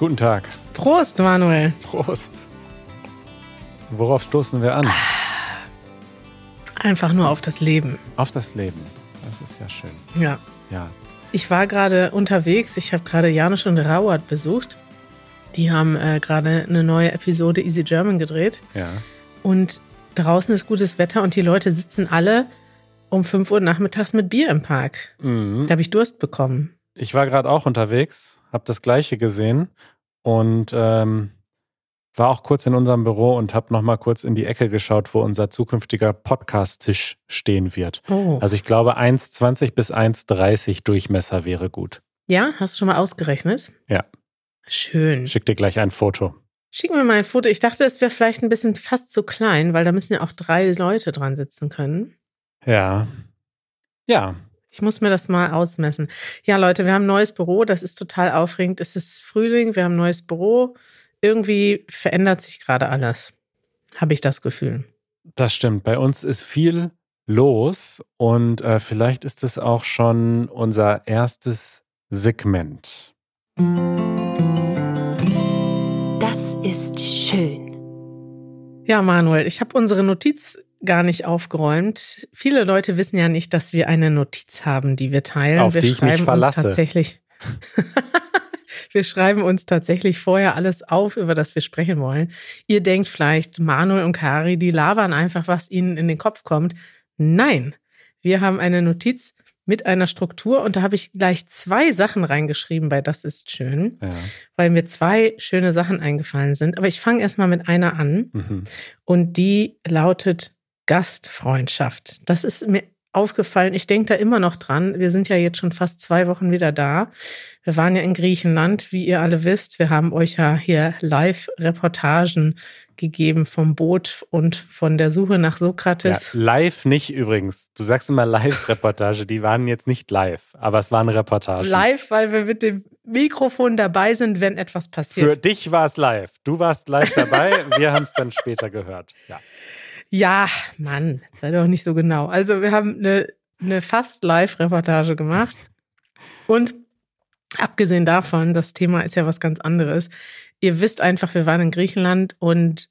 Guten Tag. Prost, Manuel. Prost. Worauf stoßen wir an? Einfach nur auf das Leben. Auf das Leben. Das ist ja schön. Ja. Ja. Ich war gerade unterwegs. Ich habe gerade Janusz und Rauert besucht. Die haben äh, gerade eine neue Episode Easy German gedreht. Ja. Und draußen ist gutes Wetter und die Leute sitzen alle um 5 Uhr nachmittags mit Bier im Park. Mhm. Da habe ich Durst bekommen. Ich war gerade auch unterwegs, habe das Gleiche gesehen und ähm, war auch kurz in unserem Büro und habe noch mal kurz in die Ecke geschaut, wo unser zukünftiger Podcast-Tisch stehen wird. Oh. Also ich glaube 1,20 bis 1,30 Durchmesser wäre gut. ja, hast du schon mal ausgerechnet? Ja. Schön. Schick dir gleich ein Foto. Schick mir mal ein Foto. Ich dachte, es wäre vielleicht ein bisschen fast zu klein, weil da müssen ja auch drei Leute dran sitzen können. Ja. Ja. Ich muss mir das mal ausmessen. Ja, Leute, wir haben ein neues Büro. Das ist total aufregend. Es ist Frühling, wir haben ein neues Büro. Irgendwie verändert sich gerade alles. Habe ich das Gefühl. Das stimmt. Bei uns ist viel los und äh, vielleicht ist es auch schon unser erstes Segment. Das ist schön. Ja, Manuel, ich habe unsere Notiz gar nicht aufgeräumt. Viele Leute wissen ja nicht, dass wir eine Notiz haben, die wir teilen. Auf wir die ich mich schreiben verlasse. Uns tatsächlich. wir schreiben uns tatsächlich vorher alles auf, über das wir sprechen wollen. Ihr denkt vielleicht, Manuel und Kari, die labern einfach, was ihnen in den Kopf kommt. Nein, wir haben eine Notiz mit einer Struktur und da habe ich gleich zwei Sachen reingeschrieben bei Das ist schön, Ja. weil mir zwei schöne Sachen eingefallen sind. Aber ich fange erstmal mit einer an Mhm. und die lautet Gastfreundschaft. Das ist mir aufgefallen. Ich denke da immer noch dran. Wir sind ja jetzt schon fast zwei Wochen wieder da. Wir waren ja in Griechenland, wie ihr alle wisst. Wir haben euch ja hier Live-Reportagen gegeben vom Boot und von der Suche nach Ja, Sokrates. live nicht übrigens. Du sagst immer Live-Reportage. Die waren jetzt nicht live, aber es waren Reportagen. Live, weil wir mit dem Mikrofon dabei sind, wenn etwas Für passiert. dich war es live. Du warst live dabei. Wir haben es dann später gehört. Ja. Ja, Mann, sei doch nicht so genau. Also wir haben eine, eine fast Live-Reportage gemacht. Und abgesehen davon, das Thema ist ja was ganz anderes. Ihr wisst einfach, wir waren in Griechenland und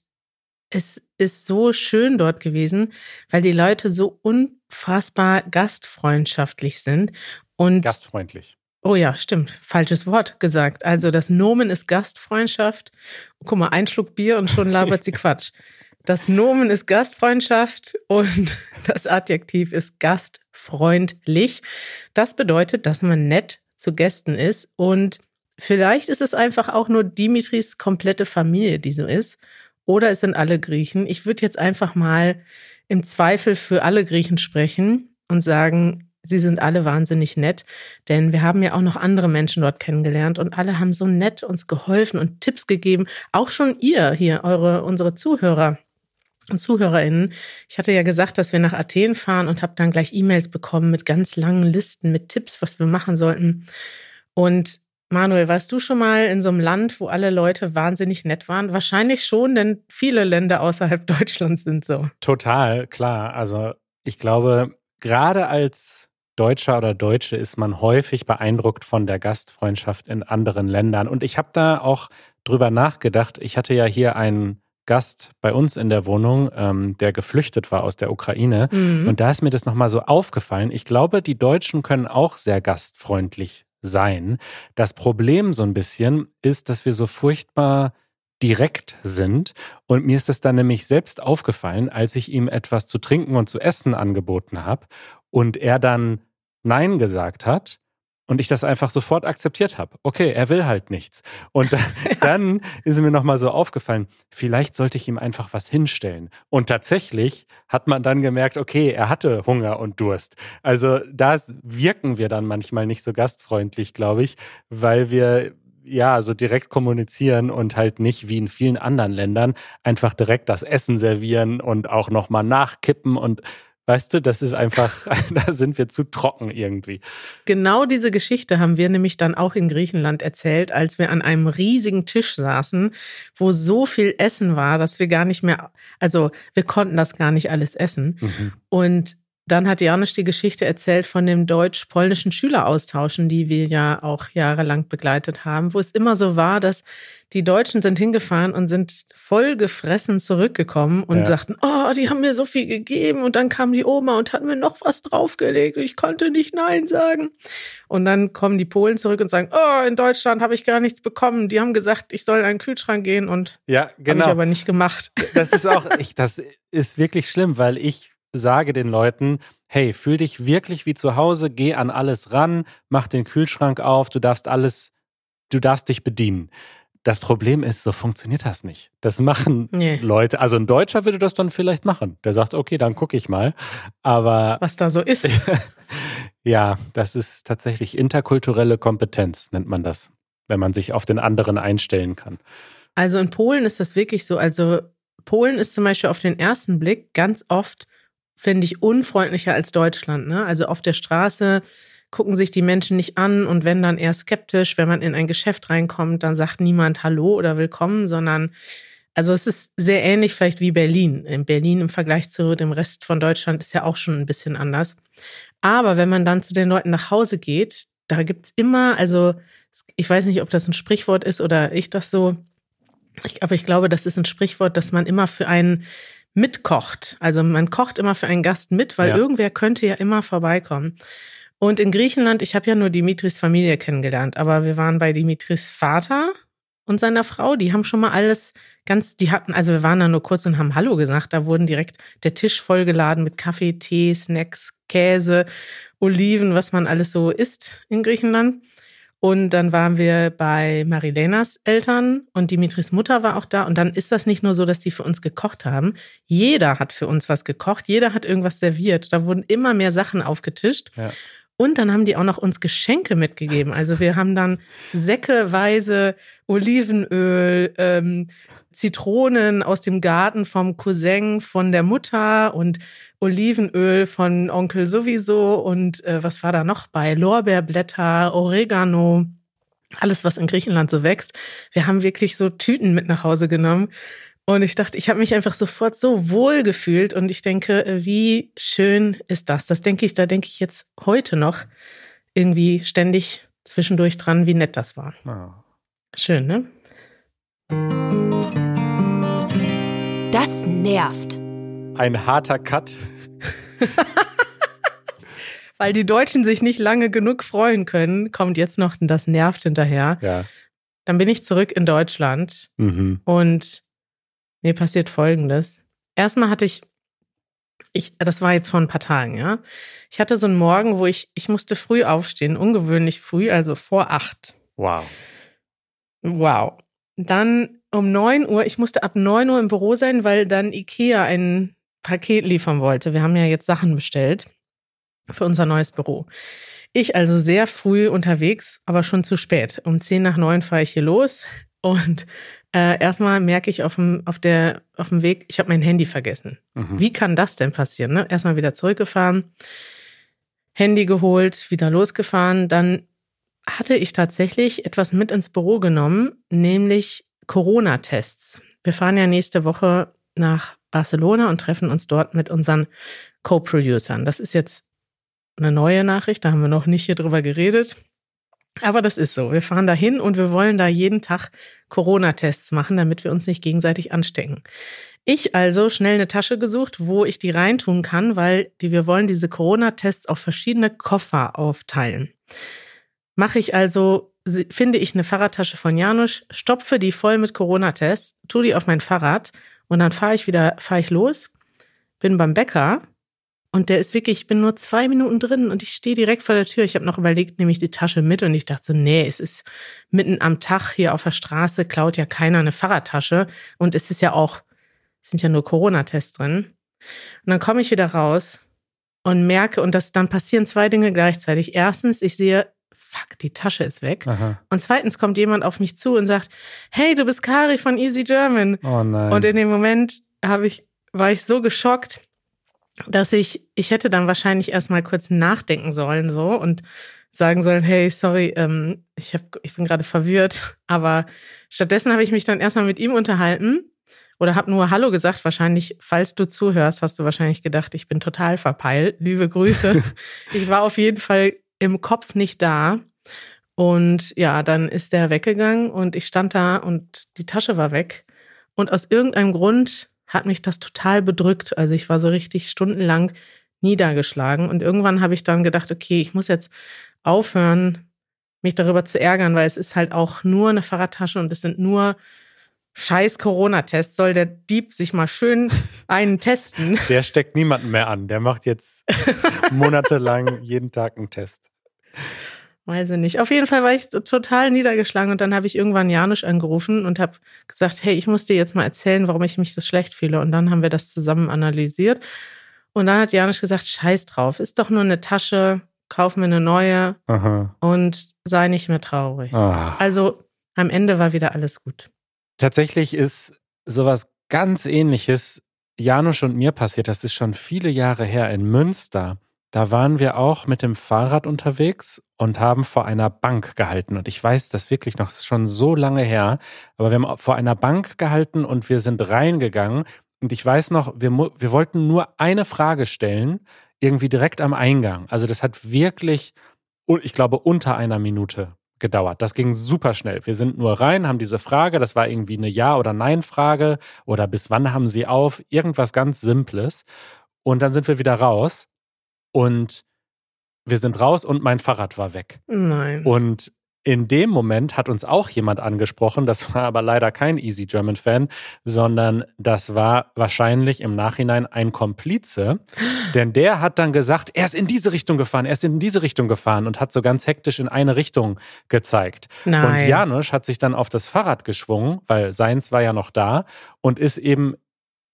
es ist so schön dort gewesen, weil die Leute so unfassbar gastfreundschaftlich sind. Und Gastfreundlich. Oh ja, stimmt. Falsches Wort gesagt. Also das Nomen ist Gastfreundschaft. Guck mal, ein Schluck Bier und schon labert sie Quatsch. Das Nomen ist Gastfreundschaft und das Adjektiv ist gastfreundlich. Das bedeutet, dass man nett zu Gästen ist und vielleicht ist es einfach auch nur Dimitris komplette Familie, die so ist. Oder es sind alle Griechen. Ich würde jetzt einfach mal im Zweifel für alle Griechen sprechen und sagen, sie sind alle wahnsinnig nett, denn wir haben ja auch noch andere Menschen dort kennengelernt und alle haben so nett uns geholfen und Tipps gegeben. Auch schon ihr hier, eure, unsere Zuhörer ZuhörerInnen. Ich hatte ja gesagt, dass wir nach Athen fahren und habe dann gleich E-Mails bekommen mit ganz langen Listen mit Tipps, was wir machen sollten. Und Manuel, warst du schon mal in so einem Land, wo alle Leute wahnsinnig nett waren? Wahrscheinlich schon, denn viele Länder außerhalb Deutschlands sind so. Total, klar. Also ich glaube, gerade als Deutscher oder Deutsche ist man häufig beeindruckt von der Gastfreundschaft in anderen Ländern. Und ich habe da auch drüber nachgedacht. Ich hatte ja hier einen Gast bei uns in der Wohnung, ähm, der geflüchtet war aus der Ukraine. Mhm. Und da ist mir das nochmal so aufgefallen. Ich glaube, die Deutschen können auch sehr gastfreundlich sein. Das Problem so ein bisschen ist, dass wir so furchtbar direkt sind. Und mir ist es dann nämlich selbst aufgefallen, als ich ihm etwas zu trinken und zu essen angeboten habe und er dann Nein gesagt hat. Und ich das einfach sofort akzeptiert habe. Okay, er will halt nichts. Und dann, dann ist mir nochmal so aufgefallen, vielleicht sollte ich ihm einfach was hinstellen. Und tatsächlich hat man dann gemerkt, okay, er hatte Hunger und Durst. Also da wirken wir dann manchmal nicht so gastfreundlich, glaube ich, weil wir ja so direkt kommunizieren und halt nicht wie in vielen anderen Ländern einfach direkt das Essen servieren und auch nochmal nachkippen und Weißt du, das ist einfach, da sind wir zu trocken irgendwie. Genau diese Geschichte haben wir nämlich dann auch in Griechenland erzählt, als wir an einem riesigen Tisch saßen, wo so viel Essen war, dass wir gar nicht mehr, also wir konnten das gar nicht alles essen. Mhm. Und dann hat Janusz die Geschichte erzählt von dem deutsch-polnischen Schüleraustauschen, die wir ja auch jahrelang begleitet haben, wo es immer so war, dass die Deutschen sind hingefahren und sind voll gefressen zurückgekommen und ja. sagten, oh, die haben mir so viel gegeben und dann kam die Oma und hat mir noch was draufgelegt und ich konnte nicht Nein sagen. Und dann kommen die Polen zurück und sagen, oh, in Deutschland habe ich gar nichts bekommen. Die haben gesagt, ich soll in einen Kühlschrank gehen und ja, genau. habe ich aber nicht gemacht. Das ist auch, ich, das ist wirklich schlimm, weil ich sage den Leuten, hey, fühl dich wirklich wie zu Hause, geh an alles ran, mach den Kühlschrank auf, du darfst alles, du darfst dich bedienen. Das Problem ist, so funktioniert das nicht. Das machen nee. Leute. Also ein Deutscher würde das dann vielleicht machen. Der sagt, okay, dann gucke ich mal. Aber. Was da so ist. ja, das ist tatsächlich interkulturelle Kompetenz, nennt man das, wenn man sich auf den anderen einstellen kann. Also in Polen ist das wirklich so. Also Polen ist zum Beispiel auf den ersten Blick ganz oft finde ich, unfreundlicher als Deutschland. Ne? Also auf der Straße gucken sich die Menschen nicht an und wenn dann eher skeptisch, wenn man in ein Geschäft reinkommt, dann sagt niemand Hallo oder Willkommen, sondern also es ist sehr ähnlich vielleicht wie Berlin. In Berlin im Vergleich zu dem Rest von Deutschland ist ja auch schon ein bisschen anders. Aber wenn man dann zu den Leuten nach Hause geht, da gibt es immer, also ich weiß nicht, ob das ein Sprichwort ist oder ich das so, aber ich glaube, das ist ein Sprichwort, dass man immer für einen mitkocht. Also man kocht immer für einen Gast mit, weil ja. irgendwer könnte ja immer vorbeikommen. Und in Griechenland, ich habe ja nur Dimitris Familie kennengelernt, aber wir waren bei Dimitris Vater und seiner Frau, die haben schon mal alles ganz, die hatten, also wir waren da nur kurz und haben Hallo gesagt, da wurden direkt der Tisch vollgeladen mit Kaffee, Tee, Snacks, Käse, Oliven, was man alles so isst in Griechenland. Und dann waren wir bei Marilenas Eltern und Dimitris Mutter war auch da. Und dann ist das nicht nur so, dass die für uns gekocht haben. Jeder hat für uns was gekocht, jeder hat irgendwas serviert. Da wurden immer mehr Sachen aufgetischt. Ja. Und dann haben die auch noch uns Geschenke mitgegeben. Also wir haben dann säckeweise Olivenöl, ähm, Zitronen aus dem Garten vom Cousin von der Mutter und Olivenöl von Onkel sowieso und äh, was war da noch bei? Lorbeerblätter, Oregano, alles, was in Griechenland so wächst. Wir haben wirklich so Tüten mit nach Hause genommen. Und ich dachte, ich habe mich einfach sofort so wohl gefühlt und ich denke, äh, wie schön ist das? Das denke ich, da denke ich jetzt heute noch irgendwie ständig zwischendurch dran, wie nett das war. Oh. Schön, ne? Das nervt. Ein harter Cut. Weil die Deutschen sich nicht lange genug freuen können, kommt jetzt noch das nervt hinterher. Ja. Dann bin ich zurück in Deutschland mhm. und mir passiert Folgendes. Erstmal hatte ich, ich, das war jetzt vor ein paar Tagen, ja. Ich hatte so einen Morgen, wo ich, ich musste früh aufstehen, ungewöhnlich früh, also vor acht. Wow. Wow. Dann um 9 Uhr, ich musste ab 9 Uhr im Büro sein, weil dann Ikea ein Paket liefern wollte. Wir haben ja jetzt Sachen bestellt für unser neues Büro. Ich also sehr früh unterwegs, aber schon zu spät. Um 10 nach 9 fahre ich hier los und äh, erstmal merke ich auf dem, auf, der, auf dem Weg, ich habe mein Handy vergessen. Mhm. Wie kann das denn passieren? Ne? Erstmal wieder zurückgefahren, Handy geholt, wieder losgefahren, dann hatte ich tatsächlich etwas mit ins Büro genommen, nämlich Corona-Tests. Wir fahren ja nächste Woche nach Barcelona und treffen uns dort mit unseren Co-Producern. Das ist jetzt eine neue Nachricht, da haben wir noch nicht hier drüber geredet. Aber das ist so. Wir fahren da hin und wir wollen da jeden Tag Corona-Tests machen, damit wir uns nicht gegenseitig anstecken. Ich also schnell eine Tasche gesucht, wo ich die reintun kann, weil die, wir wollen diese Corona-Tests auf verschiedene Koffer aufteilen. Mache ich also, finde ich eine Fahrradtasche von Janusz, stopfe die voll mit Corona-Tests, tue die auf mein Fahrrad und dann fahre ich wieder, fahre ich los, bin beim Bäcker und der ist wirklich, ich bin nur zwei Minuten drin und ich stehe direkt vor der Tür. Ich habe noch überlegt, nehme ich die Tasche mit und ich dachte so, nee, es ist mitten am Tag hier auf der Straße, klaut ja keiner eine Fahrradtasche und es ist ja auch, sind ja nur Corona-Tests drin. Und dann komme ich wieder raus und merke, und das dann passieren zwei Dinge gleichzeitig. Erstens, ich sehe fuck, die Tasche ist weg. Aha. Und zweitens kommt jemand auf mich zu und sagt, hey, du bist Kari von Easy German. Oh nein. Und in dem Moment habe ich, war ich so geschockt, dass ich, ich hätte dann wahrscheinlich erstmal kurz nachdenken sollen so und sagen sollen, hey, sorry, ähm, ich, hab, ich bin gerade verwirrt. Aber stattdessen habe ich mich dann erstmal mit ihm unterhalten oder habe nur Hallo gesagt. Wahrscheinlich, falls du zuhörst, hast du wahrscheinlich gedacht, ich bin total verpeilt. Liebe Grüße. ich war auf jeden Fall im Kopf nicht da. Und ja, dann ist der weggegangen und ich stand da und die Tasche war weg. Und aus irgendeinem Grund hat mich das total bedrückt. Also ich war so richtig stundenlang niedergeschlagen. Und irgendwann habe ich dann gedacht, okay, ich muss jetzt aufhören, mich darüber zu ärgern, weil es ist halt auch nur eine Fahrradtasche und es sind nur scheiß Corona-Tests. Soll der Dieb sich mal schön einen testen? Der steckt niemanden mehr an. Der macht jetzt monatelang jeden Tag einen Test. Weiß ich nicht. Auf jeden Fall war ich total niedergeschlagen und dann habe ich irgendwann Janusz angerufen und habe gesagt, hey, ich muss dir jetzt mal erzählen, warum ich mich so schlecht fühle. Und dann haben wir das zusammen analysiert. Und dann hat Janusz gesagt, scheiß drauf, ist doch nur eine Tasche, kauf mir eine neue Aha. und sei nicht mehr traurig. Ah. Also am Ende war wieder alles gut. Tatsächlich ist sowas ganz ähnliches Janusz und mir passiert. Das ist schon viele Jahre her in Münster. Da waren wir auch mit dem Fahrrad unterwegs und haben vor einer Bank gehalten. Und ich weiß das wirklich noch, das ist schon so lange her, aber wir haben vor einer Bank gehalten und wir sind reingegangen. Und ich weiß noch, wir, wir wollten nur eine Frage stellen, irgendwie direkt am Eingang. Also das hat wirklich, ich glaube, unter einer Minute gedauert. Das ging super schnell. Wir sind nur rein, haben diese Frage, das war irgendwie eine Ja- oder Nein-Frage oder bis wann haben Sie auf? Irgendwas ganz Simples. Und dann sind wir wieder raus und wir sind raus und mein Fahrrad war weg. Nein. Und in dem Moment hat uns auch jemand angesprochen, das war aber leider kein Easy German Fan, sondern das war wahrscheinlich im Nachhinein ein Komplize, denn der hat dann gesagt, er ist in diese Richtung gefahren, er ist in diese Richtung gefahren und hat so ganz hektisch in eine Richtung gezeigt. Nein. Und Janusz hat sich dann auf das Fahrrad geschwungen, weil seins war ja noch da und ist eben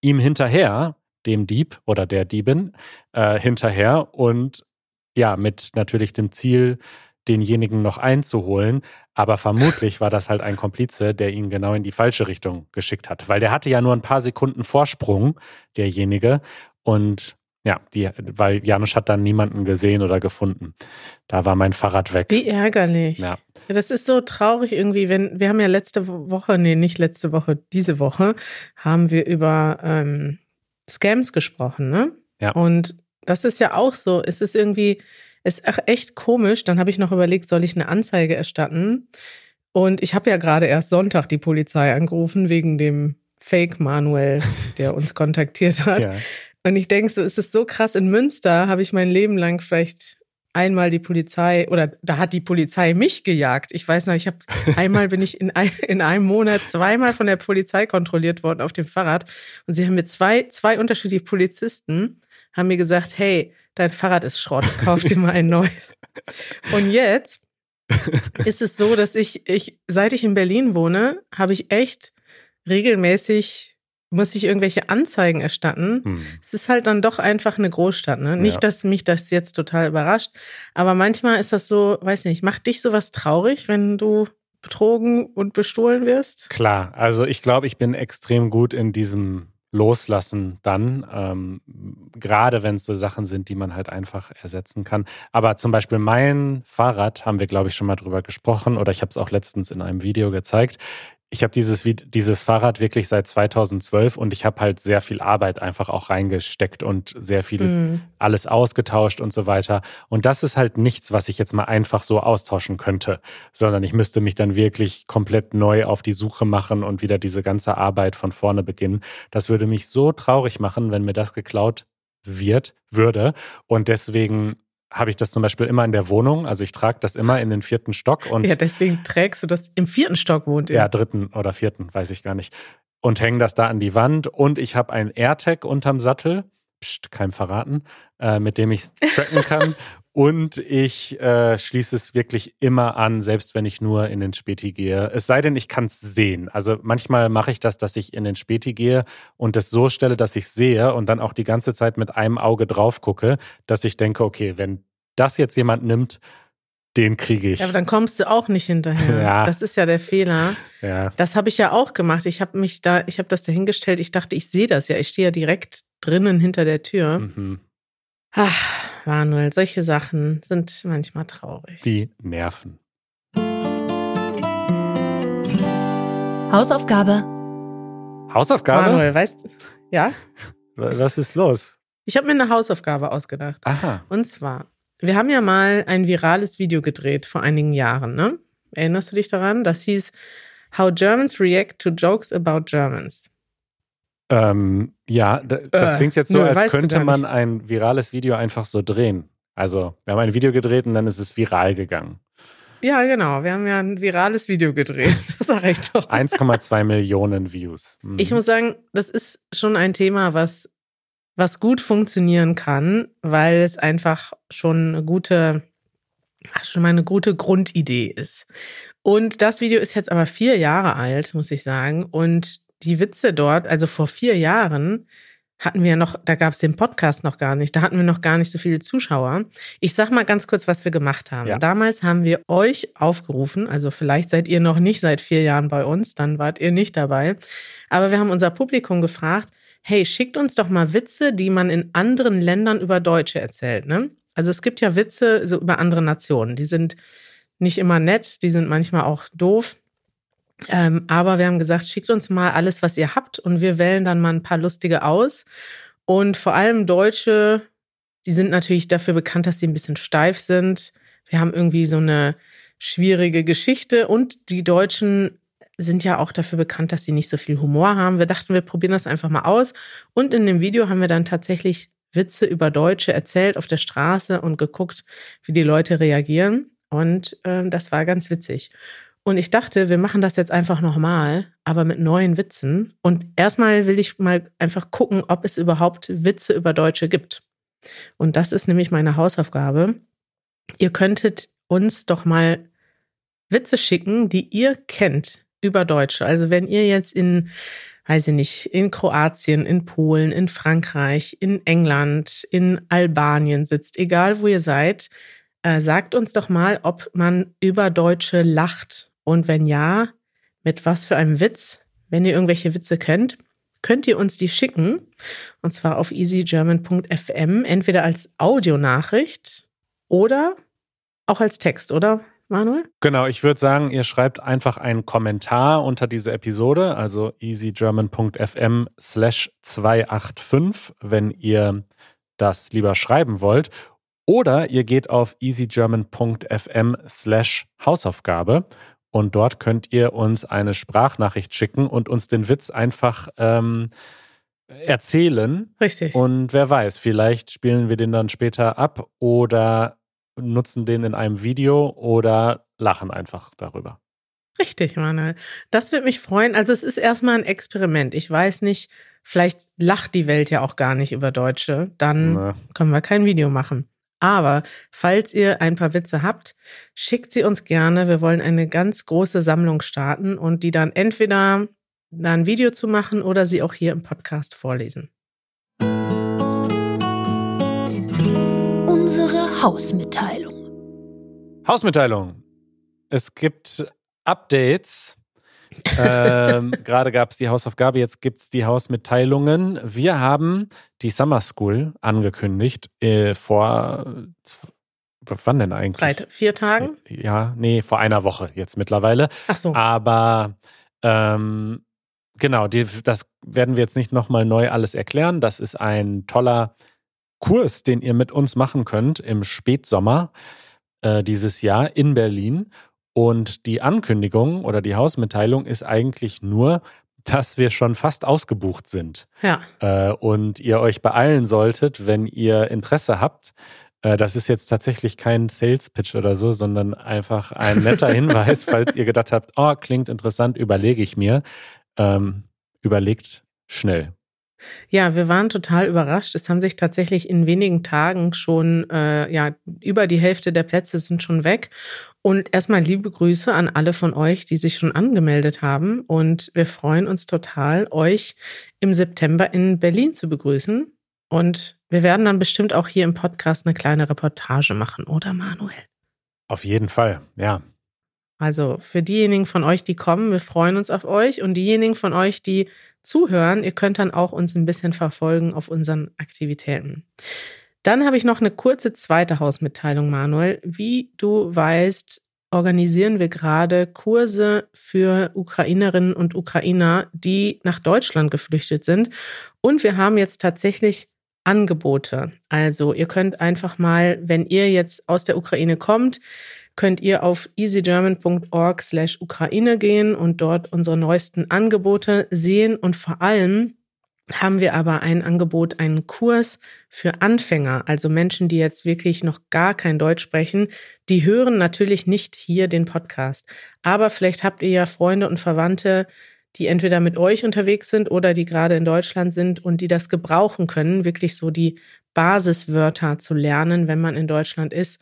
ihm hinterher dem Dieb oder der Diebin äh, hinterher und ja, mit natürlich dem Ziel, denjenigen noch einzuholen. Aber vermutlich war das halt ein Komplize, der ihn genau in die falsche Richtung geschickt hat. Weil der hatte ja nur ein paar Sekunden Vorsprung, derjenige. Und ja, die, weil Janusz hat dann niemanden gesehen oder gefunden. Da war mein Fahrrad weg. Wie ärgerlich. Ja. ja. Das ist so traurig irgendwie, wenn, wir haben ja letzte Woche, nee, nicht letzte Woche, diese Woche, haben wir über ähm, Scams gesprochen, ne? Ja. Und das ist ja auch so. Es ist irgendwie, es ist echt komisch. Dann habe ich noch überlegt, soll ich eine Anzeige erstatten? Und ich habe ja gerade erst Sonntag die Polizei angerufen wegen dem Fake Manuel, der uns kontaktiert hat. Ja. Und ich denke so, es ist so krass. In Münster habe ich mein Leben lang vielleicht einmal die Polizei oder da hat die Polizei mich gejagt. Ich weiß noch, ich habe einmal bin ich in, ein, in einem Monat zweimal von der Polizei kontrolliert worden auf dem Fahrrad und sie haben mir zwei zwei unterschiedliche Polizisten haben mir gesagt, hey, dein Fahrrad ist Schrott, kauf dir mal ein neues. Und jetzt ist es so, dass ich ich seit ich in Berlin wohne, habe ich echt regelmäßig muss ich irgendwelche Anzeigen erstatten. Hm. Es ist halt dann doch einfach eine Großstadt. Ne? Nicht, ja. dass mich das jetzt total überrascht, aber manchmal ist das so, weiß nicht, macht dich sowas traurig, wenn du betrogen und bestohlen wirst? Klar, also ich glaube, ich bin extrem gut in diesem Loslassen dann, ähm, gerade wenn es so Sachen sind, die man halt einfach ersetzen kann. Aber zum Beispiel mein Fahrrad, haben wir, glaube ich, schon mal drüber gesprochen oder ich habe es auch letztens in einem Video gezeigt ich habe dieses, dieses Fahrrad wirklich seit 2012 und ich habe halt sehr viel Arbeit einfach auch reingesteckt und sehr viel mm. alles ausgetauscht und so weiter. Und das ist halt nichts, was ich jetzt mal einfach so austauschen könnte, sondern ich müsste mich dann wirklich komplett neu auf die Suche machen und wieder diese ganze Arbeit von vorne beginnen. Das würde mich so traurig machen, wenn mir das geklaut wird, würde. Und deswegen habe ich das zum Beispiel immer in der Wohnung. Also ich trage das immer in den vierten Stock. Und ja, deswegen trägst du das im vierten Stock wohnt ihr. Ja, dritten oder vierten, weiß ich gar nicht. Und hänge das da an die Wand. Und ich habe ein AirTag unterm Sattel. Psst, keinem verraten, äh, mit dem ich es tracken kann. Und ich äh, schließe es wirklich immer an, selbst wenn ich nur in den Späti gehe. Es sei denn, ich kann es sehen. Also manchmal mache ich das, dass ich in den Späti gehe und es so stelle, dass ich sehe und dann auch die ganze Zeit mit einem Auge drauf gucke, dass ich denke, okay, wenn das jetzt jemand nimmt, den kriege ich. Ja, aber dann kommst du auch nicht hinterher. Ja. Das ist ja der Fehler. Ja. Das habe ich ja auch gemacht. Ich habe mich da, ich habe das dahingestellt. Ich dachte, ich sehe das ja. Ich stehe ja direkt drinnen hinter der Tür. Mhm. Ach, Manuel, solche Sachen sind manchmal traurig. Die nerven. Hausaufgabe. Hausaufgabe? Manuel, weißt du? Ja? Was ist los? Ich habe mir eine Hausaufgabe ausgedacht. Aha. Und zwar, wir haben ja mal ein virales Video gedreht vor einigen Jahren, ne? Erinnerst du dich daran? Das hieß How Germans React to Jokes About Germans. Ähm, ja, das Äh, klingt jetzt so, nö, als könnte man ein virales Video einfach so drehen. Also, wir haben ein Video gedreht und dann ist es viral gegangen. Ja, genau. Wir haben ja ein virales Video gedreht. Das sag ich doch. 1,2 Millionen Views. Mhm. Ich muss sagen, das ist schon ein Thema, was, was gut funktionieren kann, weil es einfach schon eine gute, ach, schon mal eine gute Grundidee ist. Und das Video ist jetzt aber vier Jahre alt, muss ich sagen. Und die Witze dort, also vor vier Jahren, hatten wir noch, da gab es den Podcast noch gar nicht, da hatten wir noch gar nicht so viele Zuschauer. Ich sag mal ganz kurz, was wir gemacht haben. Ja. Damals haben wir euch aufgerufen, also vielleicht seid ihr noch nicht seit vier Jahren bei uns, dann wart ihr nicht dabei. Aber wir haben unser Publikum gefragt, hey, schickt uns doch mal Witze, die man in anderen Ländern über Deutsche erzählt. Ne? Also es gibt ja Witze so über andere Nationen, die sind nicht immer nett, die sind manchmal auch doof. Ähm, aber wir haben gesagt, schickt uns mal alles, was ihr habt und wir wählen dann mal ein paar lustige aus. Und vor allem Deutsche, die sind natürlich dafür bekannt, dass sie ein bisschen steif sind. Wir haben irgendwie so eine schwierige Geschichte und die Deutschen sind ja auch dafür bekannt, dass sie nicht so viel Humor haben. Wir dachten, wir probieren das einfach mal aus. Und in dem Video haben wir dann tatsächlich Witze über Deutsche erzählt auf der Straße und geguckt, wie die Leute reagieren. Und ähm, das war ganz witzig. Und ich dachte, wir machen das jetzt einfach nochmal, aber mit neuen Witzen. Und erstmal will ich mal einfach gucken, ob es überhaupt Witze über Deutsche gibt. Und das ist nämlich meine Hausaufgabe. Ihr könntet uns doch mal Witze schicken, die ihr kennt über Deutsche. Also wenn ihr jetzt in, weiß ich nicht, in Kroatien, in Polen, in Frankreich, in England, in Albanien sitzt, egal wo ihr seid, äh, sagt uns doch mal, ob man über Deutsche lacht. Und wenn ja, mit was für einem Witz? Wenn ihr irgendwelche Witze kennt, könnt ihr uns die schicken. Und zwar auf easygerman.fm, entweder als Audionachricht oder auch als Text, oder Manuel? Genau, ich würde sagen, ihr schreibt einfach einen Kommentar unter diese Episode, also easygerman.fm slash 285, wenn ihr das lieber schreiben wollt. Oder ihr geht auf easygerman.fm slash Hausaufgabe und dort könnt ihr uns eine Sprachnachricht schicken und uns den Witz einfach ähm, erzählen. Richtig. Und wer weiß, vielleicht spielen wir den dann später ab oder nutzen den in einem Video oder lachen einfach darüber. Richtig, Manuel. Das würde mich freuen. Also es ist erstmal ein Experiment. Ich weiß nicht, vielleicht lacht die Welt ja auch gar nicht über Deutsche. Dann Ne. können wir kein Video machen. Aber falls ihr ein paar Witze habt, schickt sie uns gerne. Wir wollen eine ganz große Sammlung starten und die dann entweder da ein Video zu machen oder sie auch hier im Podcast vorlesen. Unsere Hausmitteilung. Hausmitteilung. Es gibt Updates. Ähm, Gerade gab es die Hausaufgabe, jetzt gibt es die Hausmitteilungen. Wir haben die Summer School angekündigt äh, vor wann denn eigentlich? Seit vier Tagen? Ja, nee, vor einer Woche jetzt mittlerweile. Ach so. Aber ähm, genau, die, das werden wir jetzt nicht nochmal neu alles erklären. Das ist ein toller Kurs, den ihr mit uns machen könnt im Spätsommer äh, dieses Jahr in Berlin. Und die Ankündigung oder die Hausmitteilung ist eigentlich nur, dass wir schon fast ausgebucht sind Ja. äh, und ihr euch beeilen solltet, wenn ihr Interesse habt. Äh, das ist jetzt tatsächlich kein Sales Pitch oder so, sondern einfach ein netter Hinweis, falls ihr gedacht habt, oh, klingt interessant, überlege ich mir. Ähm, überlegt schnell. Ja, wir waren total überrascht. Es haben sich tatsächlich in wenigen Tagen schon, äh, ja, über die Hälfte der Plätze sind schon weg. Und erstmal liebe Grüße an alle von euch, die sich schon angemeldet haben. Und wir freuen uns total, euch im September in Berlin zu begrüßen. Und wir werden dann bestimmt auch hier im Podcast eine kleine Reportage machen, oder Manuel? Auf jeden Fall, ja. Also für diejenigen von euch, die kommen, wir freuen uns auf euch. Und diejenigen von euch, die zuhören, ihr könnt dann auch uns ein bisschen verfolgen auf unseren Aktivitäten. Dann habe ich noch eine kurze zweite Hausmitteilung, Manuel. Wie du weißt, organisieren wir gerade Kurse für Ukrainerinnen und Ukrainer, die nach Deutschland geflüchtet sind. Und wir haben jetzt tatsächlich Angebote. Also ihr könnt einfach mal, wenn ihr jetzt aus der Ukraine kommt, könnt ihr auf easygerman.org slash Ukraine gehen und dort unsere neuesten Angebote sehen. Und vor allem haben wir aber ein Angebot, einen Kurs für Anfänger, also Menschen, die jetzt wirklich noch gar kein Deutsch sprechen. Die hören natürlich nicht hier den Podcast. Aber vielleicht habt ihr ja Freunde und Verwandte, die entweder mit euch unterwegs sind oder die gerade in Deutschland sind und die das gebrauchen können, wirklich so die Basiswörter zu lernen, wenn man in Deutschland ist.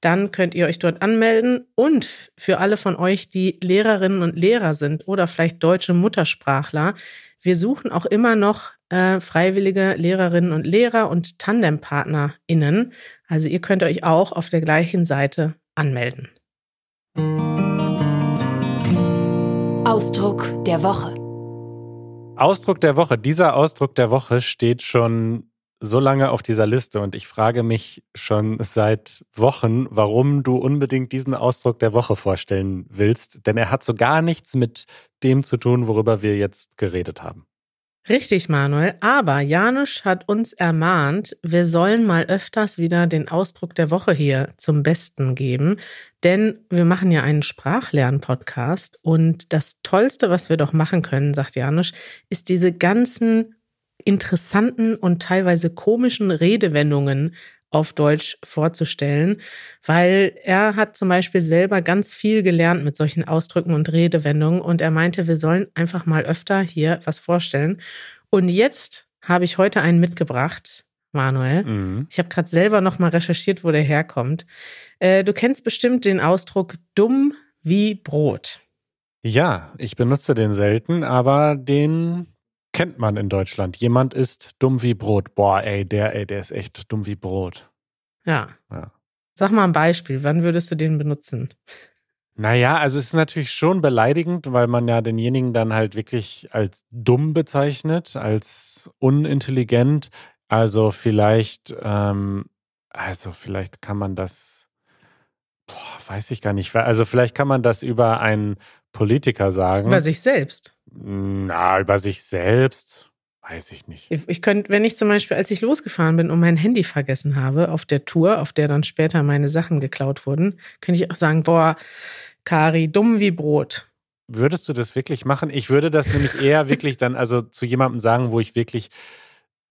Dann könnt ihr euch dort anmelden. Und für alle von euch, die Lehrerinnen und Lehrer sind oder vielleicht deutsche Muttersprachler, wir suchen auch immer noch äh, freiwillige Lehrerinnen und Lehrer und TandempartnerInnen. Also ihr könnt euch auch auf der gleichen Seite anmelden. Ausdruck der Woche. Ausdruck der Woche. Dieser Ausdruck der Woche steht schon so lange auf dieser Liste und ich frage mich schon seit Wochen, warum du unbedingt diesen Ausdruck der Woche vorstellen willst, denn er hat so gar nichts mit dem zu tun, worüber wir jetzt geredet haben. Richtig, Manuel. Aber Janusz hat uns ermahnt, wir sollen mal öfters wieder den Ausdruck der Woche hier zum Besten geben. Denn wir machen ja einen Sprachlern-Podcast und das Tollste, was wir doch machen können, sagt Janusz, ist diese ganzen interessanten und teilweise komischen Redewendungen auf Deutsch vorzustellen, weil er hat zum Beispiel selber ganz viel gelernt mit solchen Ausdrücken und Redewendungen und er meinte, wir sollen einfach mal öfter hier was vorstellen. Und jetzt habe ich heute einen mitgebracht, Manuel. Mhm. Ich habe gerade selber noch mal recherchiert, wo der herkommt. Äh, du kennst bestimmt den Ausdruck dumm wie Brot. Ja, ich benutze den selten, aber den kennt man in Deutschland. Jemand ist dumm wie Brot. Boah, ey, der, ey, der ist echt dumm wie Brot. Ja. ja. Sag mal ein Beispiel. Wann würdest du den benutzen? Naja, also es ist natürlich schon beleidigend, weil man ja denjenigen dann halt wirklich als dumm bezeichnet, als unintelligent. Also vielleicht, ähm, also vielleicht kann man das, boah, weiß ich gar nicht. Also vielleicht kann man das über einen Politiker sagen. Über sich selbst. Na, über sich selbst. Weiß ich nicht. Ich, ich könnte, wenn ich zum Beispiel, als ich losgefahren bin und mein Handy vergessen habe auf der Tour, auf der dann später meine Sachen geklaut wurden, könnte ich auch sagen, boah, Kari, dumm wie Brot. Würdest du das wirklich machen? Ich würde das nämlich eher wirklich dann also zu jemandem sagen, wo ich wirklich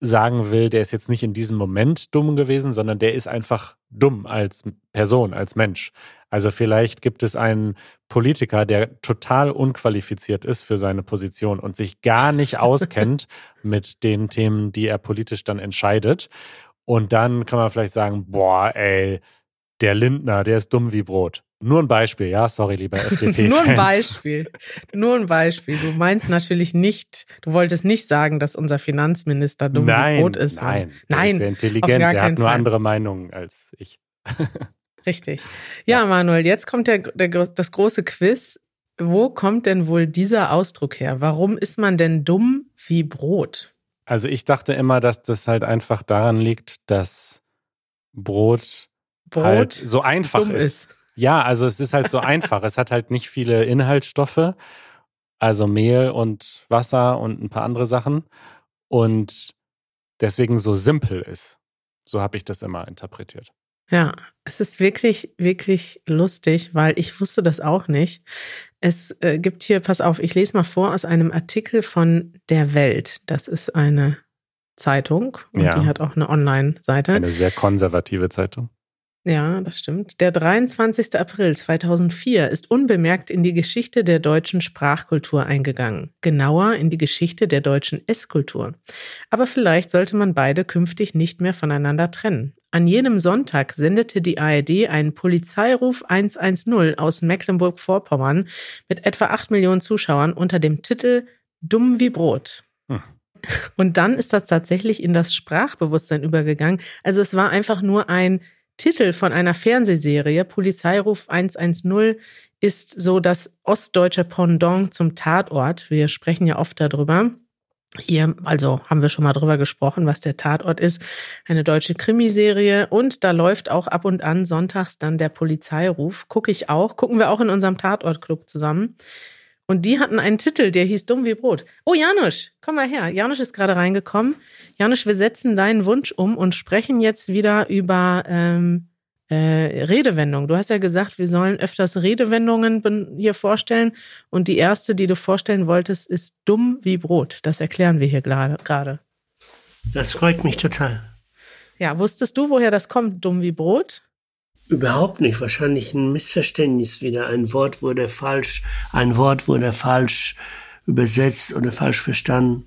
sagen will, der ist jetzt nicht in diesem Moment dumm gewesen, sondern der ist einfach dumm als Person, als Mensch. Also vielleicht gibt es einen Politiker, der total unqualifiziert ist für seine Position und sich gar nicht auskennt mit den Themen, die er politisch dann entscheidet. Und dann kann man vielleicht sagen, boah, ey, der Lindner, der ist dumm wie Brot. Nur ein Beispiel, ja, sorry, lieber FDP. Nur ein Beispiel. Nur ein Beispiel. Du meinst natürlich nicht, du wolltest nicht sagen, dass unser Finanzminister dumm nein, wie Brot ist. Nein, nein. ist sehr intelligent, der hat nur Fall. andere Meinungen als ich. Richtig. Ja, ja, Manuel, jetzt kommt der, der, das große Quiz. Wo kommt denn wohl dieser Ausdruck her? Warum ist man denn dumm wie Brot? Also ich dachte immer, dass das halt einfach daran liegt, dass Brot, Brot halt so einfach ist. ist. Ja, also es ist halt so einfach. Es hat halt nicht viele Inhaltsstoffe, also Mehl und Wasser und ein paar andere Sachen und deswegen so simpel ist. So habe ich das immer interpretiert. Ja, es ist wirklich, wirklich lustig, weil ich wusste das auch nicht. Es äh, gibt hier, pass auf, ich lese mal vor aus einem Artikel von Der Welt. Das ist eine Zeitung und ja. die hat auch eine Online-Seite. Eine sehr konservative Zeitung. Ja, das stimmt. Der 23. April 2004 ist unbemerkt in die Geschichte der deutschen Sprachkultur eingegangen, genauer in die Geschichte der deutschen Esskultur. Aber vielleicht sollte man beide künftig nicht mehr voneinander trennen. An jenem Sonntag sendete die ARD einen Polizeiruf 110 aus Mecklenburg-Vorpommern mit etwa 8 Millionen Zuschauern unter dem Titel Dumm wie Brot. Hm. Und dann ist das tatsächlich in das Sprachbewusstsein übergegangen. Also es war einfach nur ein Titel von einer Fernsehserie, Polizeiruf 110, ist so das ostdeutsche Pendant zum Tatort. Wir sprechen ja oft darüber. Hier, also haben wir schon mal drüber gesprochen, was der Tatort ist. Eine deutsche Krimiserie und da läuft auch ab und an sonntags dann der Polizeiruf. Gucke ich auch, gucken wir auch in unserem Tatortclub zusammen. Und die hatten einen Titel, der hieß Dumm wie Brot. Oh, Janusz, komm mal her. Janusz ist gerade reingekommen. Janusz, wir setzen deinen Wunsch um und sprechen jetzt wieder über ähm, äh, Redewendungen. Du hast ja gesagt, wir sollen öfters Redewendungen hier vorstellen. Und die erste, die du vorstellen wolltest, ist dumm wie Brot. Das erklären wir hier gerade. Das freut mich total. Ja, wusstest du, woher das kommt, dumm wie Brot? Überhaupt nicht. Wahrscheinlich ein Missverständnis wieder. Ein Wort wurde falsch, ein Wort wurde falsch übersetzt oder falsch verstanden.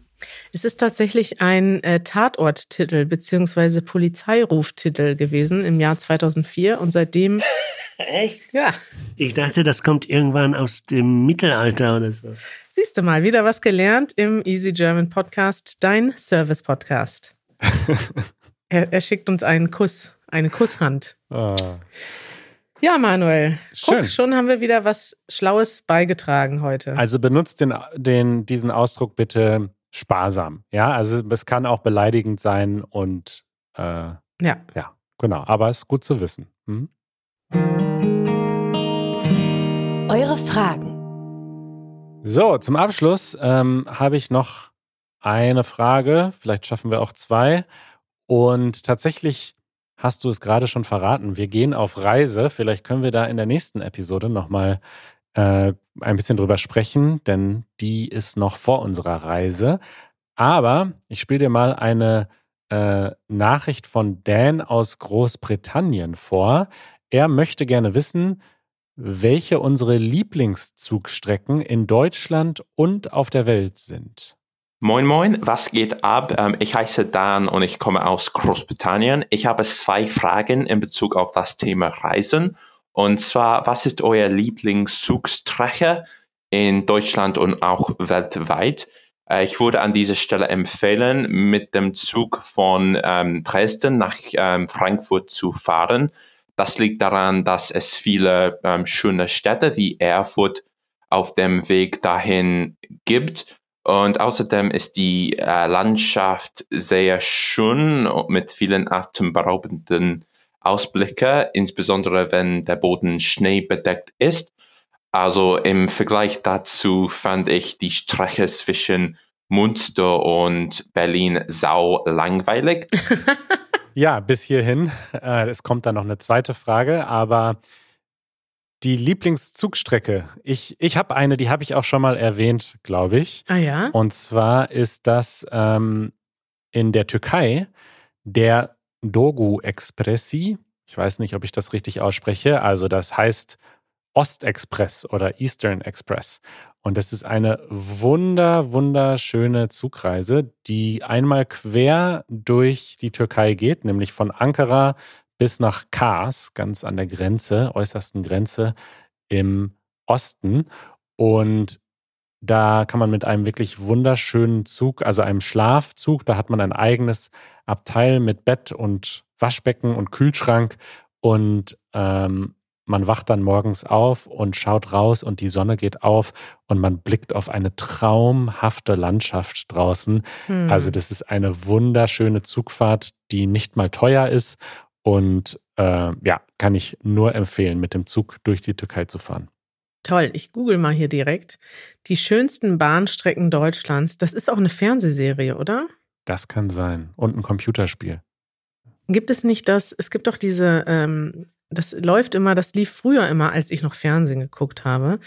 Es ist tatsächlich ein äh, Tatorttitel bzw. Polizeiruftitel gewesen im Jahr 2004 und seitdem. Echt? Ja. Ich dachte, das kommt irgendwann aus dem Mittelalter oder so. Siehst du mal, wieder was gelernt im Easy German Podcast, dein Service-Podcast. er, er, schickt uns einen Kuss, eine Kusshand. Ah. Ja, Manuel. Schön. Guck, schon haben wir wieder was Schlaues beigetragen heute. Also benutzt den, den, diesen Ausdruck bitte sparsam. Ja, also es kann auch beleidigend sein und äh, ja. ja, genau. Aber es ist gut zu wissen. Hm? Eure Fragen. So, zum Abschluss ähm, habe ich noch eine Frage. Vielleicht schaffen wir auch zwei. Und tatsächlich hast du es gerade schon verraten. Wir gehen auf Reise. Vielleicht können wir da in der nächsten Episode nochmal äh, ein bisschen drüber sprechen, denn die ist noch vor unserer Reise. Aber ich spiele dir mal eine äh, Nachricht von Dan aus Großbritannien vor. Er möchte gerne wissen, welche unsere Lieblingszugstrecken in Deutschland und auf der Welt sind. Moin Moin, was geht ab? Ähm, ich heiße Dan und ich komme aus Großbritannien. Ich habe zwei Fragen in Bezug auf das Thema Reisen und zwar, was ist euer Lieblingszugstrecke in Deutschland und auch weltweit? Äh, ich würde an dieser Stelle empfehlen, mit dem Zug von ähm, Dresden nach ähm, Frankfurt zu fahren. Das liegt daran, dass es viele ähm, schöne Städte wie Erfurt auf dem Weg dahin gibt. Und außerdem ist die äh, Landschaft sehr schön mit vielen atemberaubenden Ausblicke, insbesondere wenn der Boden schneebedeckt ist. Also im Vergleich dazu fand ich die Strecke zwischen Munster und Berlin sau langweilig. ja, bis hierhin. Äh, es kommt dann noch eine zweite Frage, aber die Lieblingszugstrecke. Ich, ich habe eine, die habe ich auch schon mal erwähnt, glaube ich. Ah ja. Und zwar ist das ähm, in der Türkei der Dogu Expressi. Ich weiß nicht, ob ich das richtig ausspreche. Also das heißt Ostexpress oder Eastern Express. Und das ist eine wunder, wunderschöne Zugreise, die einmal quer durch die Türkei geht, nämlich von Ankara bis nach Kars, ganz an der Grenze, äußersten Grenze im Osten. Und da kann man mit einem wirklich wunderschönen Zug, also einem Schlafzug, da hat man ein eigenes Abteil mit Bett und Waschbecken und Kühlschrank und ähm, man wacht dann morgens auf und schaut raus und die Sonne geht auf und man blickt auf eine traumhafte Landschaft draußen. Hm. Also das ist eine wunderschöne Zugfahrt, die nicht mal teuer ist und äh, ja, kann ich nur empfehlen, mit dem Zug durch die Türkei zu fahren. Toll, ich google mal hier direkt. Die schönsten Bahnstrecken Deutschlands. Das ist auch eine Fernsehserie, oder? Das kann sein. Und ein Computerspiel. Gibt es nicht das, es gibt doch diese, ähm, das läuft immer, das lief früher immer, als ich noch Fernsehen geguckt habe,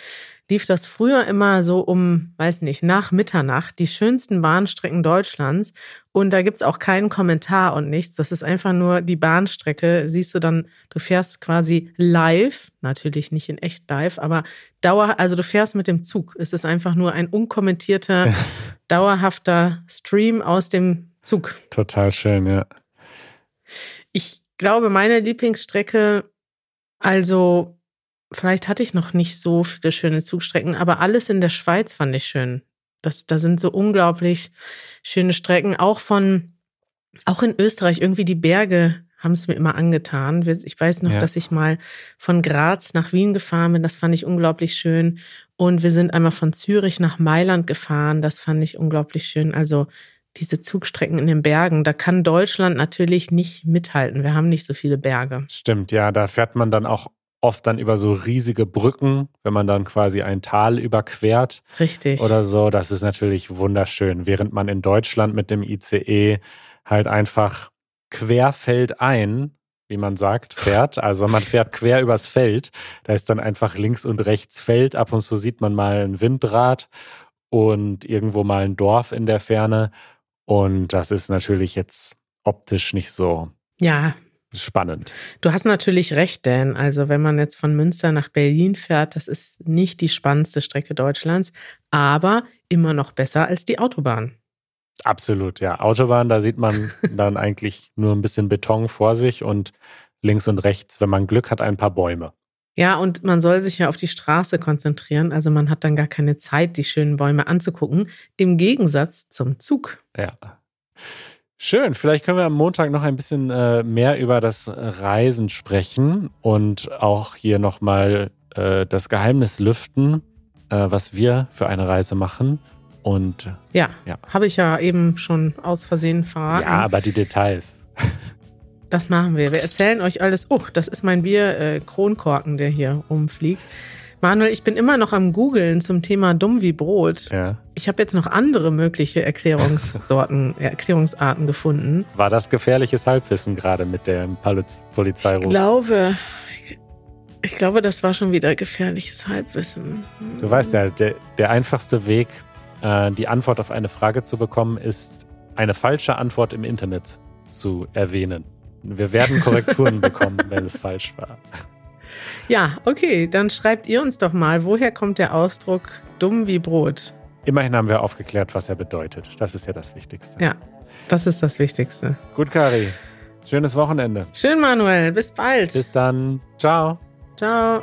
lief das früher immer so um, weiß nicht, nach Mitternacht, die schönsten Bahnstrecken Deutschlands. Und da gibt es auch keinen Kommentar und nichts. Das ist einfach nur die Bahnstrecke. Siehst du dann, du fährst quasi live, natürlich nicht in echt live, aber dauer, also du fährst mit dem Zug. Es ist einfach nur ein unkommentierter, dauerhafter Stream aus dem Zug. Total schön, ja. Ich glaube, meine Lieblingsstrecke, also vielleicht hatte ich noch nicht so viele schöne Zugstrecken, aber alles in der Schweiz fand ich schön. Das, da sind so unglaublich schöne Strecken, auch von, auch in Österreich, irgendwie die Berge haben es mir immer angetan. Ich weiß noch, ja. dass ich mal von Graz nach Wien gefahren bin. Das fand ich unglaublich schön. Und wir sind einmal von Zürich nach Mailand gefahren. Das fand ich unglaublich schön. Also diese Zugstrecken in den Bergen, da kann Deutschland natürlich nicht mithalten. Wir haben nicht so viele Berge. Stimmt, ja, da fährt man dann auch oft dann über so riesige Brücken, wenn man dann quasi ein Tal überquert. Richtig. Oder so. Das ist natürlich wunderschön. Während man in Deutschland mit dem ICE halt einfach querfeldein, wie man sagt, fährt. Also man fährt quer übers Feld. Da ist dann einfach links und rechts Feld. Ab und zu sieht man mal ein Windrad und irgendwo mal ein Dorf in der Ferne. Und das ist natürlich jetzt optisch nicht so ja, spannend. Du hast natürlich recht, Dan. Also wenn man jetzt von Münster nach Berlin fährt, das ist nicht die spannendste Strecke Deutschlands, aber immer noch besser als die Autobahn. Absolut, ja. Autobahn, da sieht man dann eigentlich nur ein bisschen Beton vor sich und links und rechts, wenn man Glück hat, ein paar Bäume. Ja, und man soll sich ja auf die Straße konzentrieren. Also man hat dann gar keine Zeit, die schönen Bäume anzugucken. Im Gegensatz zum Zug. Ja. Schön, vielleicht können wir am Montag noch ein bisschen äh, mehr über das Reisen sprechen und auch hier nochmal äh, das Geheimnis lüften, äh, was wir für eine Reise machen. Und ja, ja. habe ich ja eben schon aus Versehen verraten. Ja, aber die Details. Das machen wir. Wir erzählen euch alles. Oh, das ist mein Bier äh, Kronkorken, der hier rumfliegt. Manuel, ich bin immer noch am Googeln zum Thema dumm wie Brot. Ja. Ich habe jetzt noch andere mögliche Erklärungssorten, Erklärungsarten gefunden. War das gefährliches Halbwissen gerade mit dem Polizeiruf? Ich glaube, ich glaube, das war schon wieder gefährliches Halbwissen. Du weißt ja, der, der einfachste Weg, äh, die Antwort auf eine Frage zu bekommen, ist eine falsche Antwort im Internet zu erwähnen. Wir werden Korrekturen bekommen, wenn es falsch war. Ja, okay, dann schreibt ihr uns doch mal, woher kommt der Ausdruck dumm wie Brot? Immerhin haben wir aufgeklärt, was er bedeutet. Das ist ja das Wichtigste. Ja, das ist das Wichtigste. Gut, Kari. Schönes Wochenende. Schön, Manuel. Bis bald. Bis dann. Ciao. Ciao.